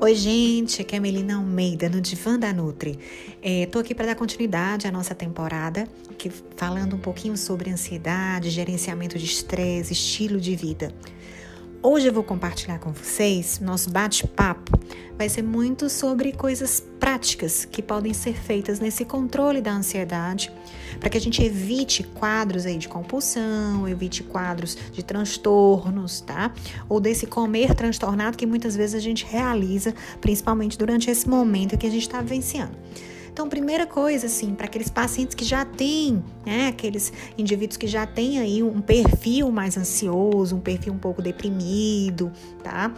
Oi, gente, aqui é a Melina Almeida, no Divã da Nutri. Estou é, aqui para dar continuidade à nossa temporada, que, falando um pouquinho sobre ansiedade, gerenciamento de estresse, estilo de vida. Hoje eu vou compartilhar com vocês, nosso bate-papo vai ser muito sobre coisas práticas que podem ser feitas nesse controle da ansiedade, para que a gente evite quadros aí de compulsão, evite quadros de transtornos, tá? Ou desse comer transtornado que muitas vezes a gente realiza, principalmente durante esse momento que a gente está vivenciando. Então, primeira coisa, assim, para aqueles pacientes que já têm, né, aqueles indivíduos que já têm aí um perfil mais ansioso, um perfil um pouco deprimido, tá?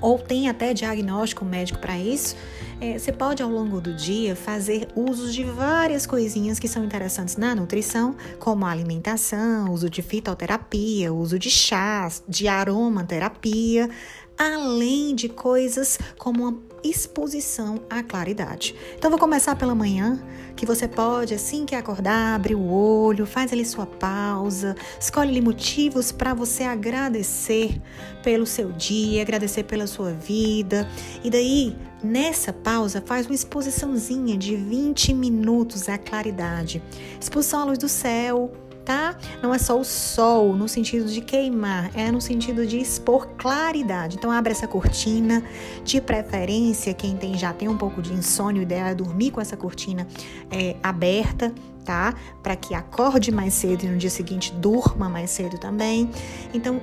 Ou tem até diagnóstico médico para isso, é, você pode ao longo do dia fazer uso de várias coisinhas que são interessantes na nutrição, como a alimentação, uso de fitoterapia, uso de chás, de aromaterapia, além de coisas como uma exposição à claridade. Então vou começar pela manhã, que você pode assim que acordar, abrir o olho, faz ali sua pausa, escolhe ali motivos para você agradecer pelo seu dia, agradecer pela sua vida. E daí, nessa pausa, faz uma exposiçãozinha de 20 minutos à claridade. Exposição à luz do céu, tá? Não é só o sol no sentido de queimar, é no sentido de expor claridade. Então abre essa cortina, de preferência quem tem já tem um pouco de insônia, o ideal é dormir com essa cortina é, aberta, tá? Para que acorde mais cedo e no dia seguinte durma mais cedo também. Então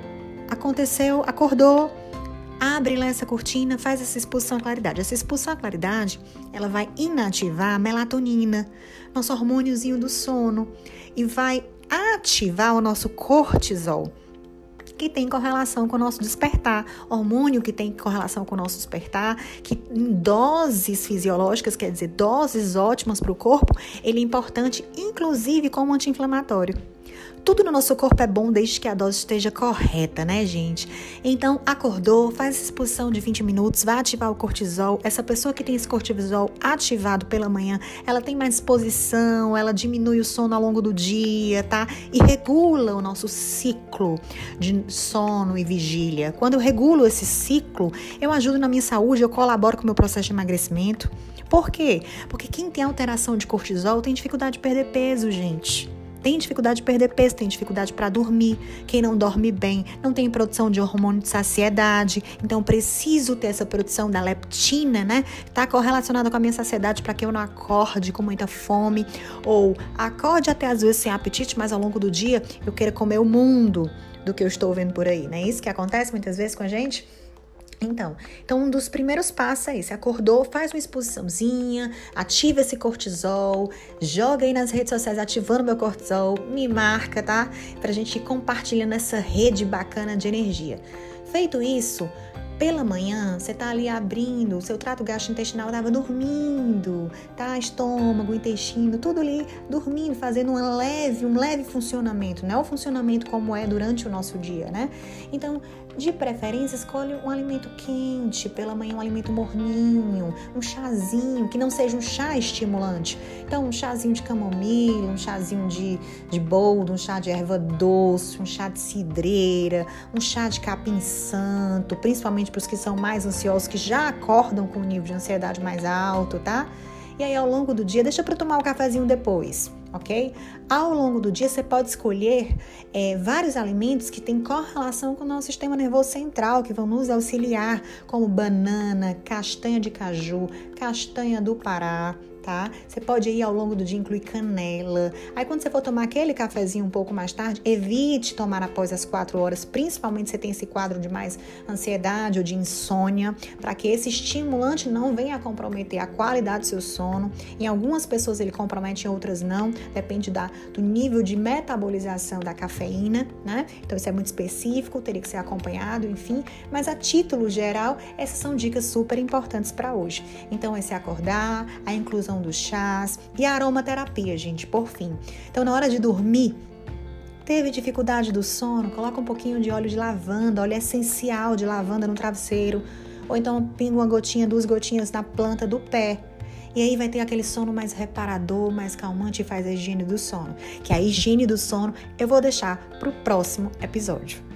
aconteceu, acordou, abre lá essa cortina, faz essa expulsão à claridade. Essa expulsão à claridade, ela vai inativar a melatonina, nosso hormôniozinho do sono, e vai ativar o nosso cortisol, que tem correlação com o nosso despertar, hormônio que tem correlação com o nosso despertar, que em doses fisiológicas, quer dizer, doses ótimas para o corpo, ele é importante, inclusive como anti-inflamatório. Tudo no nosso corpo é bom desde que a dose esteja correta, né, gente? Então, acordou, faz exposição de 20 minutos, vai ativar o cortisol. Essa pessoa que tem esse cortisol ativado pela manhã, ela tem mais disposição, ela diminui o sono ao longo do dia, tá? E regula o nosso ciclo de sono e vigília. Quando eu regulo esse ciclo, eu ajudo na minha saúde, eu colaboro com o meu processo de emagrecimento. Por quê? Porque quem tem alteração de cortisol tem dificuldade de perder peso, gente tem dificuldade de perder peso, tem dificuldade para dormir, quem não dorme bem, não tem produção de hormônio de saciedade, então preciso ter essa produção da leptina, né? Tá correlacionada com a minha saciedade para que eu não acorde com muita fome ou acorde até às vezes sem apetite, mas ao longo do dia eu queira comer o mundo do que eu estou vendo por aí, não é isso que acontece muitas vezes com a gente? Então, então um dos primeiros passos é esse. Acordou, faz uma exposiçãozinha, ativa esse cortisol, joga aí nas redes sociais ativando meu cortisol, me marca, tá? Pra gente ir compartilhando essa rede bacana de energia. Feito isso, pela manhã, você tá ali abrindo, o seu trato gastrointestinal tava dormindo, tá? Estômago, intestino, tudo ali dormindo, fazendo um leve, um leve funcionamento, não é o funcionamento como é durante o nosso dia, né? Então, de preferência, escolhe um alimento quente, pela manhã um alimento morninho, um chazinho, que não seja um chá estimulante. Então, um chazinho de camomila, um chazinho de, de boldo, um chá de erva doce, um chá de cidreira, um chá de capim santo, principalmente para os que são mais ansiosos, que já acordam com um nível de ansiedade mais alto, tá? E aí, ao longo do dia, deixa para tomar o um cafezinho depois ok? Ao longo do dia, você pode escolher é, vários alimentos que têm correlação com o nosso sistema nervoso central, que vão nos auxiliar, como banana, castanha de caju, castanha do Pará, tá? Você pode ir ao longo do dia incluir canela. Aí quando você for tomar aquele cafezinho um pouco mais tarde, evite tomar após as quatro horas, principalmente se tem esse quadro de mais ansiedade ou de insônia, para que esse estimulante não venha a comprometer a qualidade do seu sono. Em algumas pessoas ele compromete, em outras não. Depende da, do nível de metabolização da cafeína, né? Então isso é muito específico, teria que ser acompanhado, enfim. Mas a título geral, essas são dicas super importantes para hoje. Então, esse acordar, a inclusão dos chás e a aromaterapia, gente, por fim. Então, na hora de dormir, Teve dificuldade do sono? Coloca um pouquinho de óleo de lavanda, óleo essencial de lavanda no travesseiro. Ou então pinga uma gotinha, duas gotinhas na planta do pé. E aí vai ter aquele sono mais reparador, mais calmante e faz a higiene do sono. Que a higiene do sono eu vou deixar para o próximo episódio.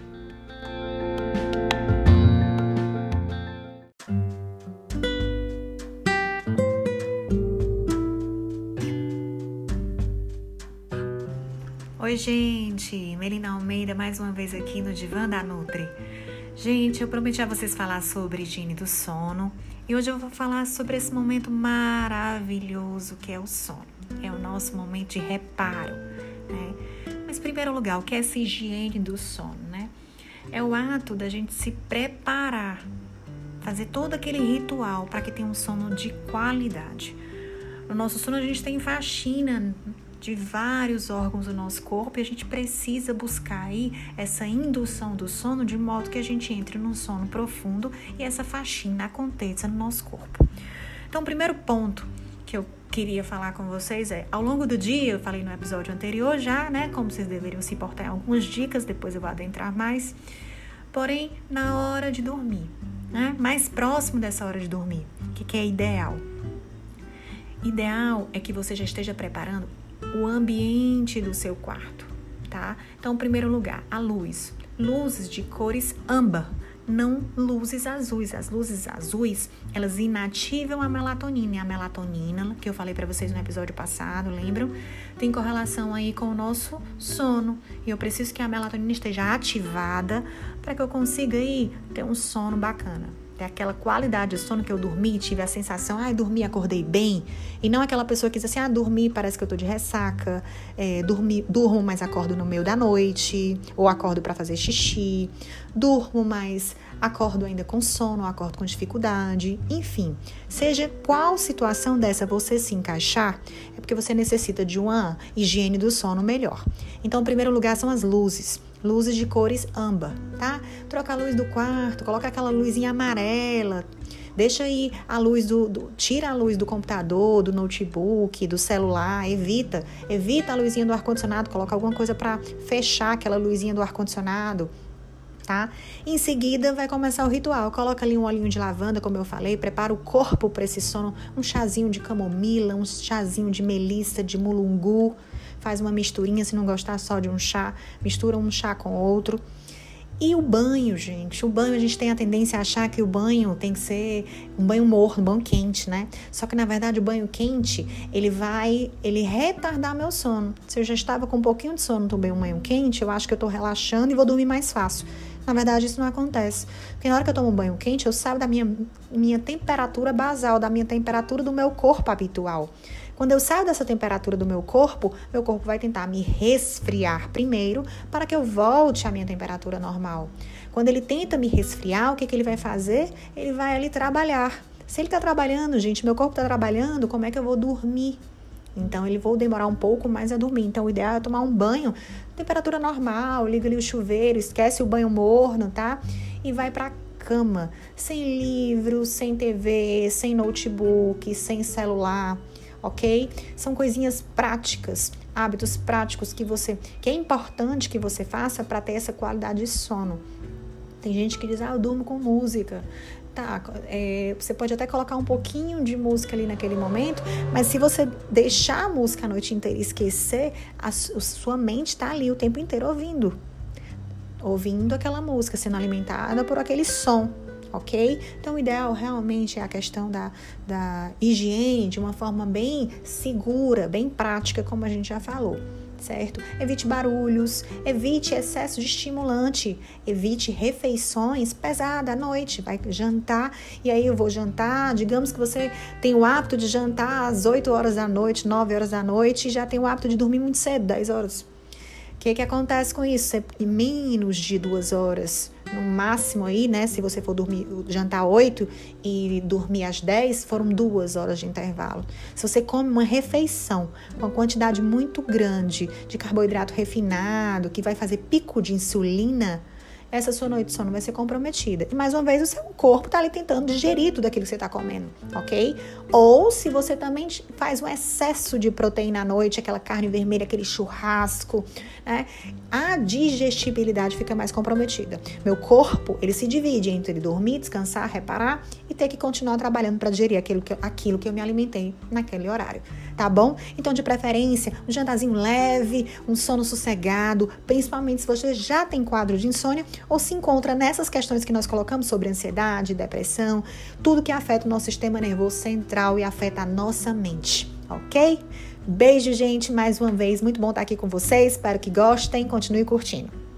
Oi, gente! Melina Almeida mais uma vez aqui no Divã da Nutri. Gente, eu prometi a vocês falar sobre higiene do sono e hoje eu vou falar sobre esse momento maravilhoso que é o sono. É o nosso momento de reparo, né? Mas, em primeiro lugar, o que é essa higiene do sono, né? É o ato da gente se preparar, fazer todo aquele ritual para que tenha um sono de qualidade. No nosso sono, a gente tem faxina de vários órgãos do nosso corpo e a gente precisa buscar aí essa indução do sono de modo que a gente entre num sono profundo e essa faxina aconteça no nosso corpo. Então, o primeiro ponto que eu queria falar com vocês é, ao longo do dia, eu falei no episódio anterior já, né, como vocês deveriam se portar algumas dicas, depois eu vou adentrar mais. Porém, na hora de dormir, né, mais próximo dessa hora de dormir, o que, que é ideal? Ideal é que você já esteja preparando o ambiente do seu quarto, tá? Então, primeiro lugar, a luz. Luzes de cores âmbar, não luzes azuis. As luzes azuis, elas inativam a melatonina. E a melatonina, que eu falei para vocês no episódio passado, lembram? Tem correlação aí com o nosso sono. E eu preciso que a melatonina esteja ativada para que eu consiga aí ter um sono bacana ter aquela qualidade de sono que eu dormi, tive a sensação, ah, dormi, acordei bem. E não aquela pessoa que diz assim, ah, dormi, parece que eu tô de ressaca, é, dormi, durmo, mas acordo no meio da noite, ou acordo para fazer xixi, durmo, mas acordo ainda com sono, acordo com dificuldade, enfim. Seja qual situação dessa você se encaixar, é porque você necessita de uma higiene do sono melhor. Então, em primeiro lugar, são as luzes luzes de cores âmbar, tá? Troca a luz do quarto, coloca aquela luzinha amarela, deixa aí a luz do, do, tira a luz do computador, do notebook, do celular, evita, evita a luzinha do ar condicionado, coloca alguma coisa para fechar aquela luzinha do ar condicionado. Tá? Em seguida vai começar o ritual. Coloca ali um olhinho de lavanda, como eu falei, prepara o corpo para esse sono, um chazinho de camomila, um chazinho de melissa, de mulungu, faz uma misturinha, se não gostar só de um chá, mistura um chá com outro. E o banho, gente. O banho, a gente tem a tendência a achar que o banho tem que ser um banho morno, um banho quente, né? Só que na verdade o banho quente, ele vai, ele retardar meu sono. Se eu já estava com um pouquinho de sono, tomei um banho quente, eu acho que eu tô relaxando e vou dormir mais fácil. Na verdade, isso não acontece. Porque na hora que eu tomo banho quente, eu saio da minha, minha temperatura basal, da minha temperatura do meu corpo habitual. Quando eu saio dessa temperatura do meu corpo, meu corpo vai tentar me resfriar primeiro para que eu volte à minha temperatura normal. Quando ele tenta me resfriar, o que, que ele vai fazer? Ele vai ali trabalhar. Se ele está trabalhando, gente, meu corpo está trabalhando, como é que eu vou dormir? Então, ele vou demorar um pouco mais a dormir. Então, o ideal é tomar um banho, temperatura normal, liga ali o chuveiro, esquece o banho morno, tá? E vai para cama, sem livro, sem TV, sem notebook, sem celular ok? São coisinhas práticas, hábitos práticos que você, que é importante que você faça para ter essa qualidade de sono. Tem gente que diz, ah, eu durmo com música. Tá, é, você pode até colocar um pouquinho de música ali naquele momento, mas se você deixar a música a noite inteira e esquecer, a sua mente está ali o tempo inteiro ouvindo. Ouvindo aquela música, sendo alimentada por aquele som ok? Então, o ideal realmente é a questão da, da higiene de uma forma bem segura, bem prática, como a gente já falou certo? Evite barulhos, evite excesso de estimulante, evite refeições pesadas à noite. Vai jantar e aí eu vou jantar. Digamos que você tem o hábito de jantar às 8 horas da noite, 9 horas da noite e já tem o hábito de dormir muito cedo, 10 horas. O que, que acontece com isso? Você, menos de duas horas no máximo aí, né? Se você for dormir, jantar 8 e dormir às 10, foram duas horas de intervalo. Se você come uma refeição com uma quantidade muito grande de carboidrato refinado, que vai fazer pico de insulina, essa sua noite de sono vai ser comprometida. E mais uma vez, o seu corpo está ali tentando digerir tudo aquilo que você está comendo, ok? Ou se você também faz um excesso de proteína à noite, aquela carne vermelha, aquele churrasco, né? A digestibilidade fica mais comprometida. Meu corpo, ele se divide entre dormir, descansar, reparar e ter que continuar trabalhando para digerir aquilo que, aquilo que eu me alimentei naquele horário, tá bom? Então, de preferência, um jantarzinho leve, um sono sossegado, principalmente se você já tem quadro de insônia ou se encontra nessas questões que nós colocamos sobre ansiedade, depressão, tudo que afeta o nosso sistema nervoso central e afeta a nossa mente, ok? Beijo, gente, mais uma vez. Muito bom estar aqui com vocês. Espero que gostem. Continue curtindo.